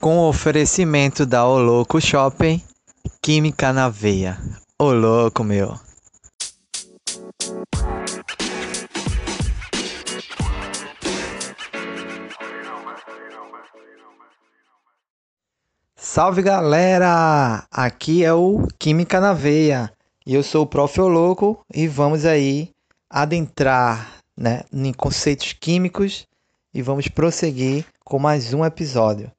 com o oferecimento da O Louco Shopping, Química na Veia. Ô louco, meu. Salve galera! Aqui é o Química na Veia e eu sou o Prof. Louco e vamos aí adentrar né, em conceitos químicos e vamos prosseguir com mais um episódio.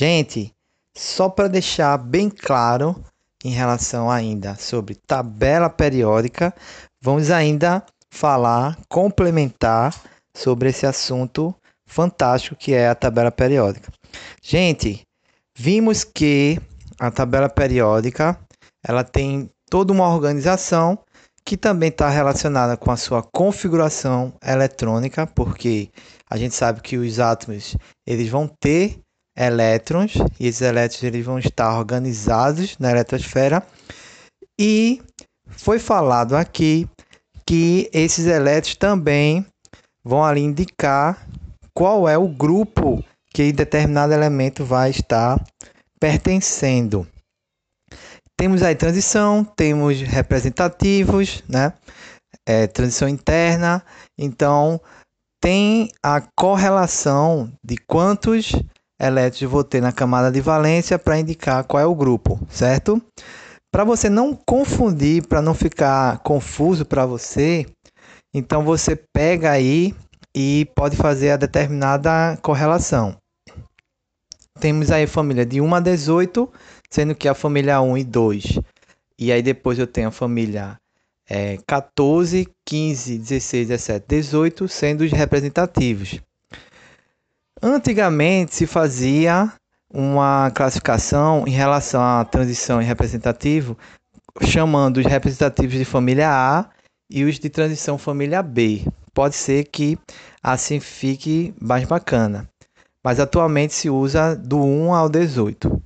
Gente, só para deixar bem claro em relação ainda sobre tabela periódica, vamos ainda falar, complementar sobre esse assunto fantástico que é a tabela periódica. Gente, vimos que a tabela periódica ela tem toda uma organização que também está relacionada com a sua configuração eletrônica, porque a gente sabe que os átomos eles vão ter elétrons e esses elétrons eles vão estar organizados na eletrosfera e foi falado aqui que esses elétrons também vão ali indicar qual é o grupo que determinado elemento vai estar pertencendo. Temos aí transição, temos representativos, né? É, transição interna. Então, tem a correlação de quantos elétrons ter na camada de valência para indicar qual é o grupo, certo? Para você não confundir, para não ficar confuso para você, então você pega aí e pode fazer a determinada correlação. Temos aí a família de 1 a 18, sendo que a família 1 e 2. E aí depois eu tenho a família é, 14, 15, 16, 17, 18, sendo os representativos. Antigamente se fazia uma classificação em relação à transição e representativo, chamando os representativos de família A e os de transição família B. Pode ser que assim fique mais bacana mas atualmente se usa do 1 ao 18.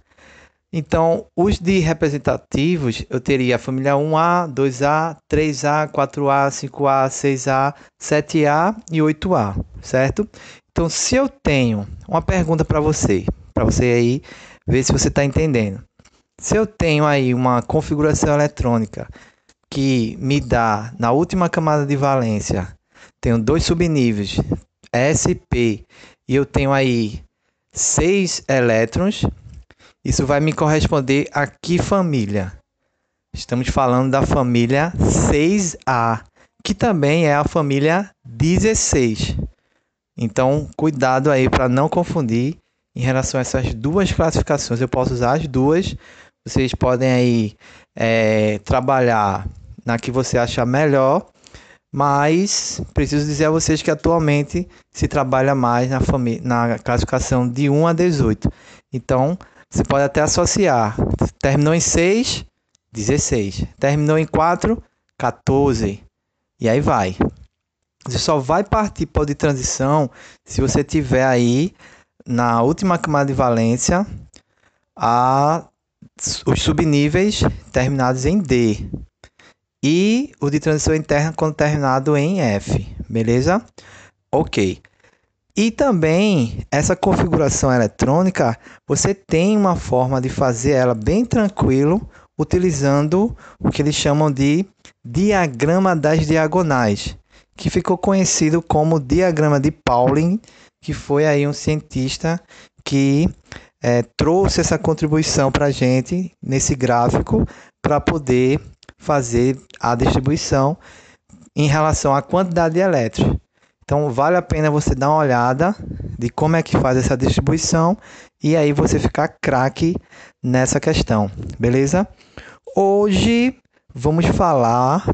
Então, os de representativos, eu teria a família 1A, 2A, 3A, 4A, 5A, 6A, 7A e 8A, certo? Então, se eu tenho uma pergunta para você, para você aí ver se você está entendendo. Se eu tenho aí uma configuração eletrônica que me dá na última camada de valência, tenho dois subníveis, SP e eu tenho aí seis elétrons, isso vai me corresponder a que família? Estamos falando da família 6A, que também é a família 16. Então, cuidado aí para não confundir em relação a essas duas classificações. Eu posso usar as duas. Vocês podem aí é, trabalhar na que você achar melhor mas preciso dizer a vocês que atualmente se trabalha mais na, na classificação de 1 a 18. Então, você pode até associar. Terminou em 6, 16. Terminou em 4, 14. E aí vai. Você só vai partir para de transição se você tiver aí na última camada de valência a, os subníveis terminados em D e o de transição interna quando terminado em F, beleza? Ok. E também essa configuração eletrônica, você tem uma forma de fazer ela bem tranquilo, utilizando o que eles chamam de diagrama das diagonais, que ficou conhecido como diagrama de Pauling, que foi aí um cientista que é, trouxe essa contribuição para a gente nesse gráfico para poder fazer a distribuição em relação à quantidade de elétrons. Então vale a pena você dar uma olhada de como é que faz essa distribuição e aí você ficar craque nessa questão, beleza? Hoje vamos falar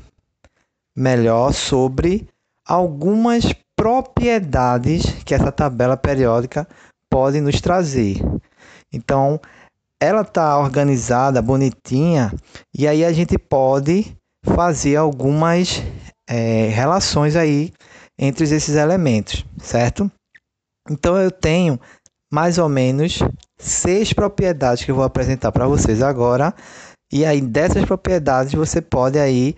melhor sobre algumas propriedades que essa tabela periódica pode nos trazer. Então, ela tá organizada, bonitinha, e aí a gente pode fazer algumas é, relações aí entre esses elementos, certo? Então eu tenho mais ou menos seis propriedades que eu vou apresentar para vocês agora, e aí dessas propriedades você pode aí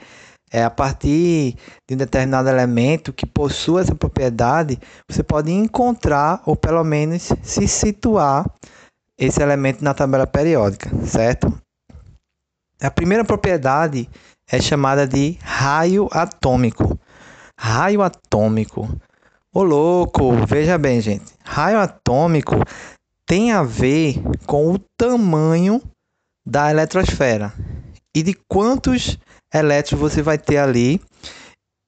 é, a partir de um determinado elemento que possua essa propriedade, você pode encontrar ou pelo menos se situar esse elemento na tabela periódica, certo? A primeira propriedade é chamada de raio atômico. Raio atômico. Ô louco, veja bem, gente. Raio atômico tem a ver com o tamanho da eletrosfera e de quantos elétrons você vai ter ali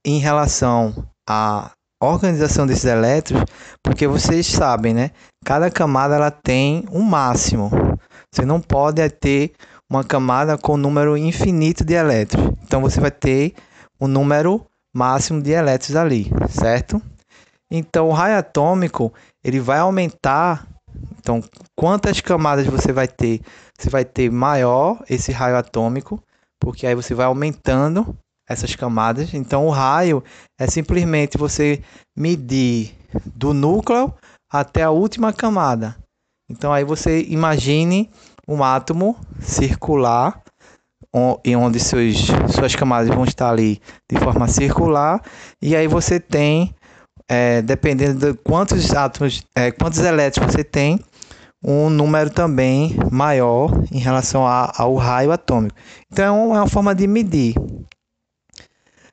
em relação à organização desses elétrons, porque vocês sabem, né? Cada camada ela tem um máximo. Você não pode ter uma camada com número infinito de elétrons. Então você vai ter um número máximo de elétrons ali, certo? Então o raio atômico ele vai aumentar. Então quantas camadas você vai ter? Você vai ter maior esse raio atômico, porque aí você vai aumentando essas camadas. Então, o raio é simplesmente você medir do núcleo até a última camada. Então, aí você imagine um átomo circular, em onde seus, suas camadas vão estar ali de forma circular, e aí você tem, é, dependendo de quantos átomos, é, quantos elétrons você tem, um número também maior em relação a, ao raio atômico. Então é uma forma de medir.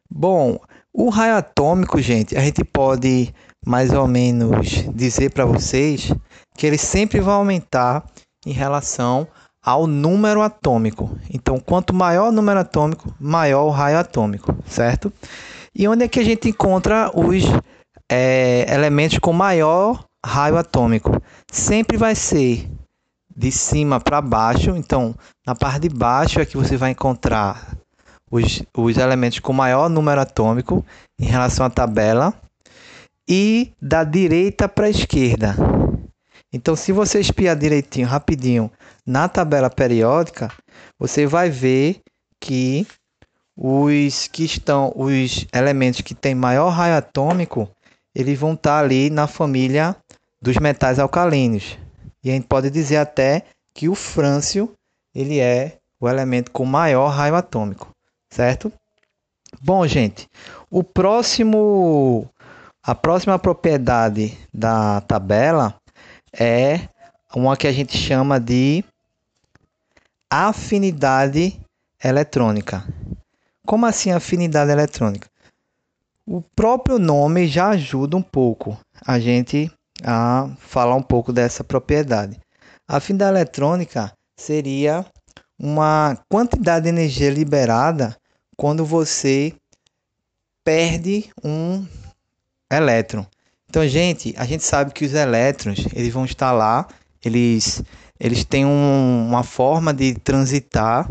Bom, o raio atômico, gente, a gente pode mais ou menos dizer para vocês que ele sempre vai aumentar em relação ao número atômico. Então, quanto maior o número atômico, maior o raio atômico, certo? E onde é que a gente encontra os é, elementos com maior raio atômico? Sempre vai ser de cima para baixo. Então, na parte de baixo é que você vai encontrar os, os elementos com maior número atômico em relação à tabela e da direita para a esquerda. Então, se você espiar direitinho, rapidinho, na tabela periódica, você vai ver que os que estão, os elementos que têm maior raio atômico, eles vão estar ali na família dos metais alcalinos. E a gente pode dizer até que o frâncio, ele é o elemento com maior raio atômico certo? Bom, gente, o próximo a próxima propriedade da tabela é uma que a gente chama de afinidade eletrônica. Como assim afinidade eletrônica? O próprio nome já ajuda um pouco a gente a falar um pouco dessa propriedade. A afinidade eletrônica seria uma quantidade de energia liberada quando você perde um elétron. Então, gente, a gente sabe que os elétrons eles vão estar lá, eles, eles têm um, uma forma de transitar,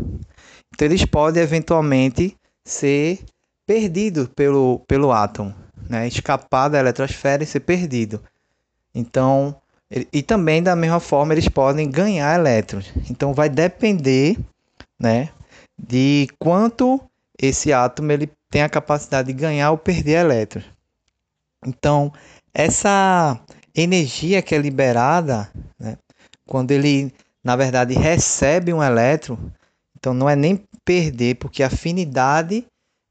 então eles podem eventualmente ser perdidos pelo, pelo átomo, né? escapar da eletrosfera e ser perdido. Então, e também da mesma forma eles podem ganhar elétrons. Então vai depender, né, de quanto esse átomo ele tem a capacidade de ganhar ou perder elétrons. Então, essa energia que é liberada, né, quando ele, na verdade, recebe um elétron, então não é nem perder, porque afinidade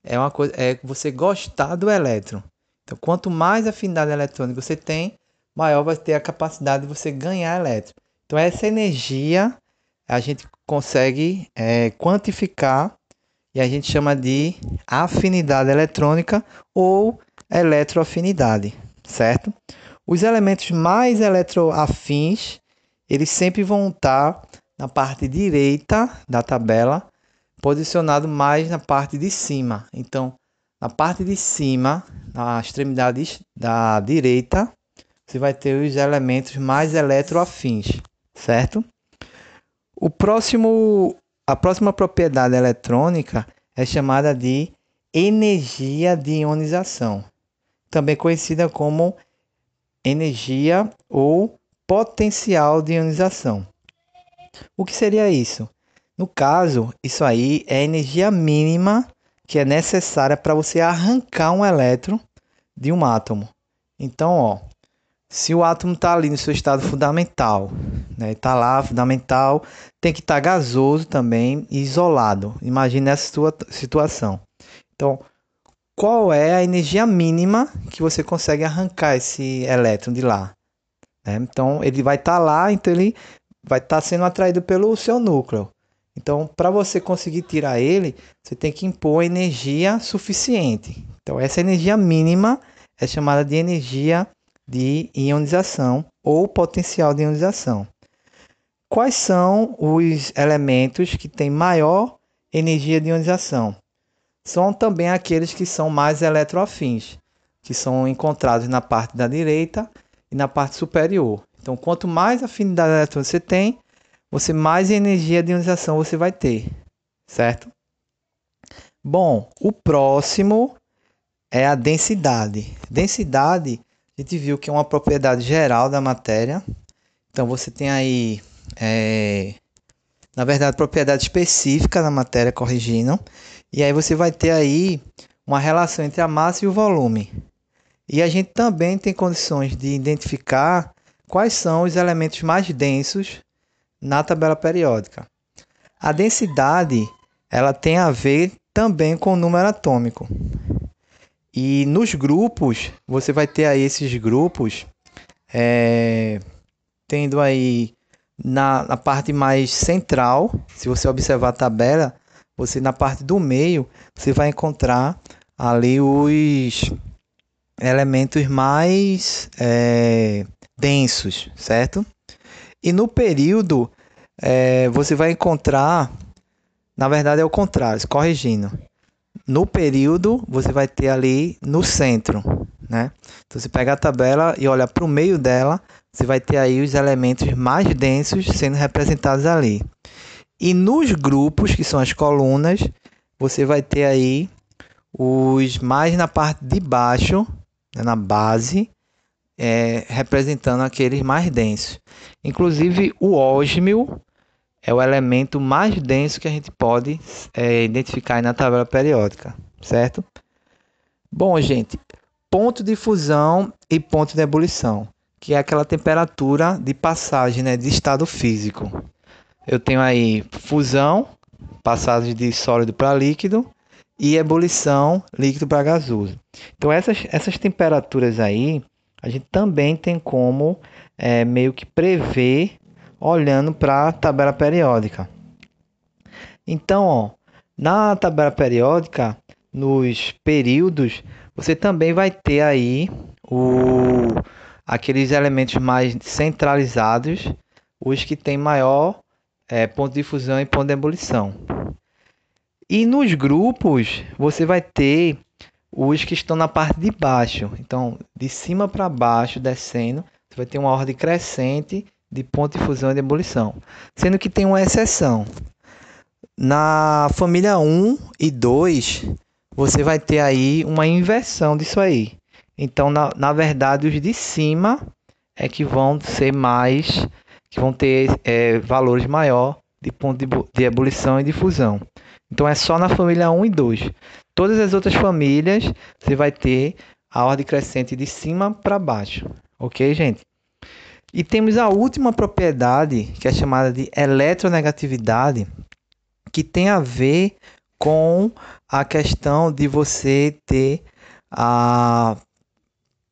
é uma coisa, é você gostar do elétron. Então, quanto mais afinidade eletrônica você tem, maior vai ter a capacidade de você ganhar elétron. Então, essa energia a gente consegue é, quantificar e a gente chama de afinidade eletrônica ou eletroafinidade, certo? Os elementos mais eletroafins, eles sempre vão estar na parte direita da tabela, posicionado mais na parte de cima. Então, na parte de cima, na extremidade da direita, você vai ter os elementos mais eletroafins, certo? O próximo a próxima propriedade eletrônica é chamada de energia de ionização, também conhecida como energia ou potencial de ionização. O que seria isso? No caso, isso aí é a energia mínima que é necessária para você arrancar um elétron de um átomo. Então, ó, se o átomo está ali no seu estado fundamental, né, está lá fundamental, tem que estar tá gasoso também e isolado. Imagine essa sua situação. Então, qual é a energia mínima que você consegue arrancar esse elétron de lá? Né? Então, ele vai estar tá lá, então ele vai estar tá sendo atraído pelo seu núcleo. Então, para você conseguir tirar ele, você tem que impor energia suficiente. Então, essa energia mínima é chamada de energia de ionização ou potencial de ionização. Quais são os elementos que têm maior energia de ionização? São também aqueles que são mais eletroafins, que são encontrados na parte da direita e na parte superior. Então, quanto mais afinidade eletrônica você tem, você mais energia de ionização você vai ter, certo? Bom, o próximo é a densidade. Densidade, a gente viu que é uma propriedade geral da matéria. Então você tem aí, é, na verdade, propriedade específica da matéria, corrigindo. E aí você vai ter aí uma relação entre a massa e o volume. E a gente também tem condições de identificar quais são os elementos mais densos na tabela periódica. A densidade ela tem a ver também com o número atômico. E nos grupos, você vai ter aí esses grupos é, tendo aí na, na parte mais central, se você observar a tabela, você na parte do meio, você vai encontrar ali os elementos mais é, densos, certo? E no período, é, você vai encontrar, na verdade é o contrário, corrigindo. No período, você vai ter ali no centro, né? Então, você pega a tabela e olha para o meio dela, você vai ter aí os elementos mais densos sendo representados ali. E nos grupos, que são as colunas, você vai ter aí os mais na parte de baixo, né, na base, é, representando aqueles mais densos. Inclusive o ósmio é o elemento mais denso que a gente pode é, identificar na tabela periódica, certo? Bom, gente, ponto de fusão e ponto de ebulição, que é aquela temperatura de passagem né, de estado físico. Eu tenho aí fusão, passagem de sólido para líquido, e ebulição, líquido para gasoso. Então essas, essas temperaturas aí, a gente também tem como é, meio que prever olhando para a tabela periódica. Então, ó, na tabela periódica, nos períodos, você também vai ter aí o, aqueles elementos mais centralizados, os que têm maior é, ponto de fusão e ponto de ebulição. E nos grupos, você vai ter os que estão na parte de baixo. Então, de cima para baixo, descendo, você vai ter uma ordem crescente de ponto de fusão e de ebulição. Sendo que tem uma exceção. Na família 1 e 2, você vai ter aí uma inversão disso aí. Então, na, na verdade, os de cima é que vão ser mais, que vão ter é, valores maior de ponto de, de ebulição e de fusão. Então, é só na família 1 e 2. Todas as outras famílias, você vai ter a ordem crescente de cima para baixo. Ok, gente? E temos a última propriedade, que é chamada de eletronegatividade, que tem a ver com a questão de você ter a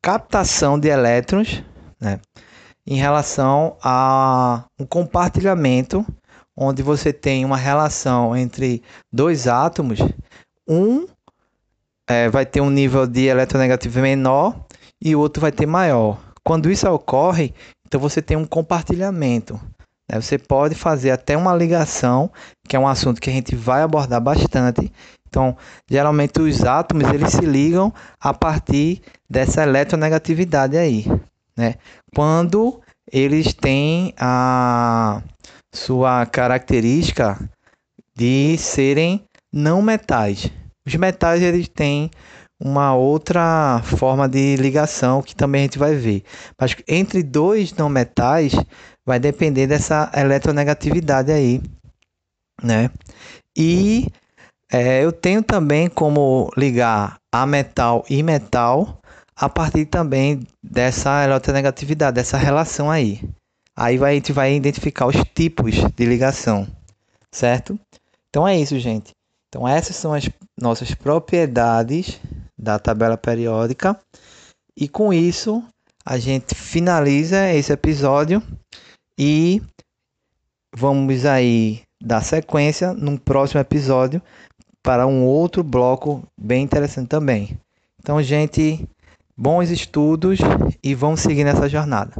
captação de elétrons né, em relação a um compartilhamento onde você tem uma relação entre dois átomos, um é, vai ter um nível de eletronegatividade menor e o outro vai ter maior. Quando isso ocorre, então você tem um compartilhamento. Né? Você pode fazer até uma ligação, que é um assunto que a gente vai abordar bastante. Então, geralmente os átomos eles se ligam a partir dessa eletronegatividade aí, né? Quando eles têm a sua característica de serem não metais. Os metais eles têm uma outra forma de ligação que também a gente vai ver. Mas entre dois não metais vai depender dessa eletronegatividade aí, né? E é, eu tenho também como ligar a metal e metal a partir também dessa eletronegatividade, dessa relação aí. Aí vai, a gente vai identificar os tipos de ligação, certo? Então é isso, gente. Então essas são as nossas propriedades da tabela periódica. E com isso, a gente finaliza esse episódio e vamos aí dar sequência num próximo episódio para um outro bloco bem interessante também. Então, gente, bons estudos e vamos seguir nessa jornada.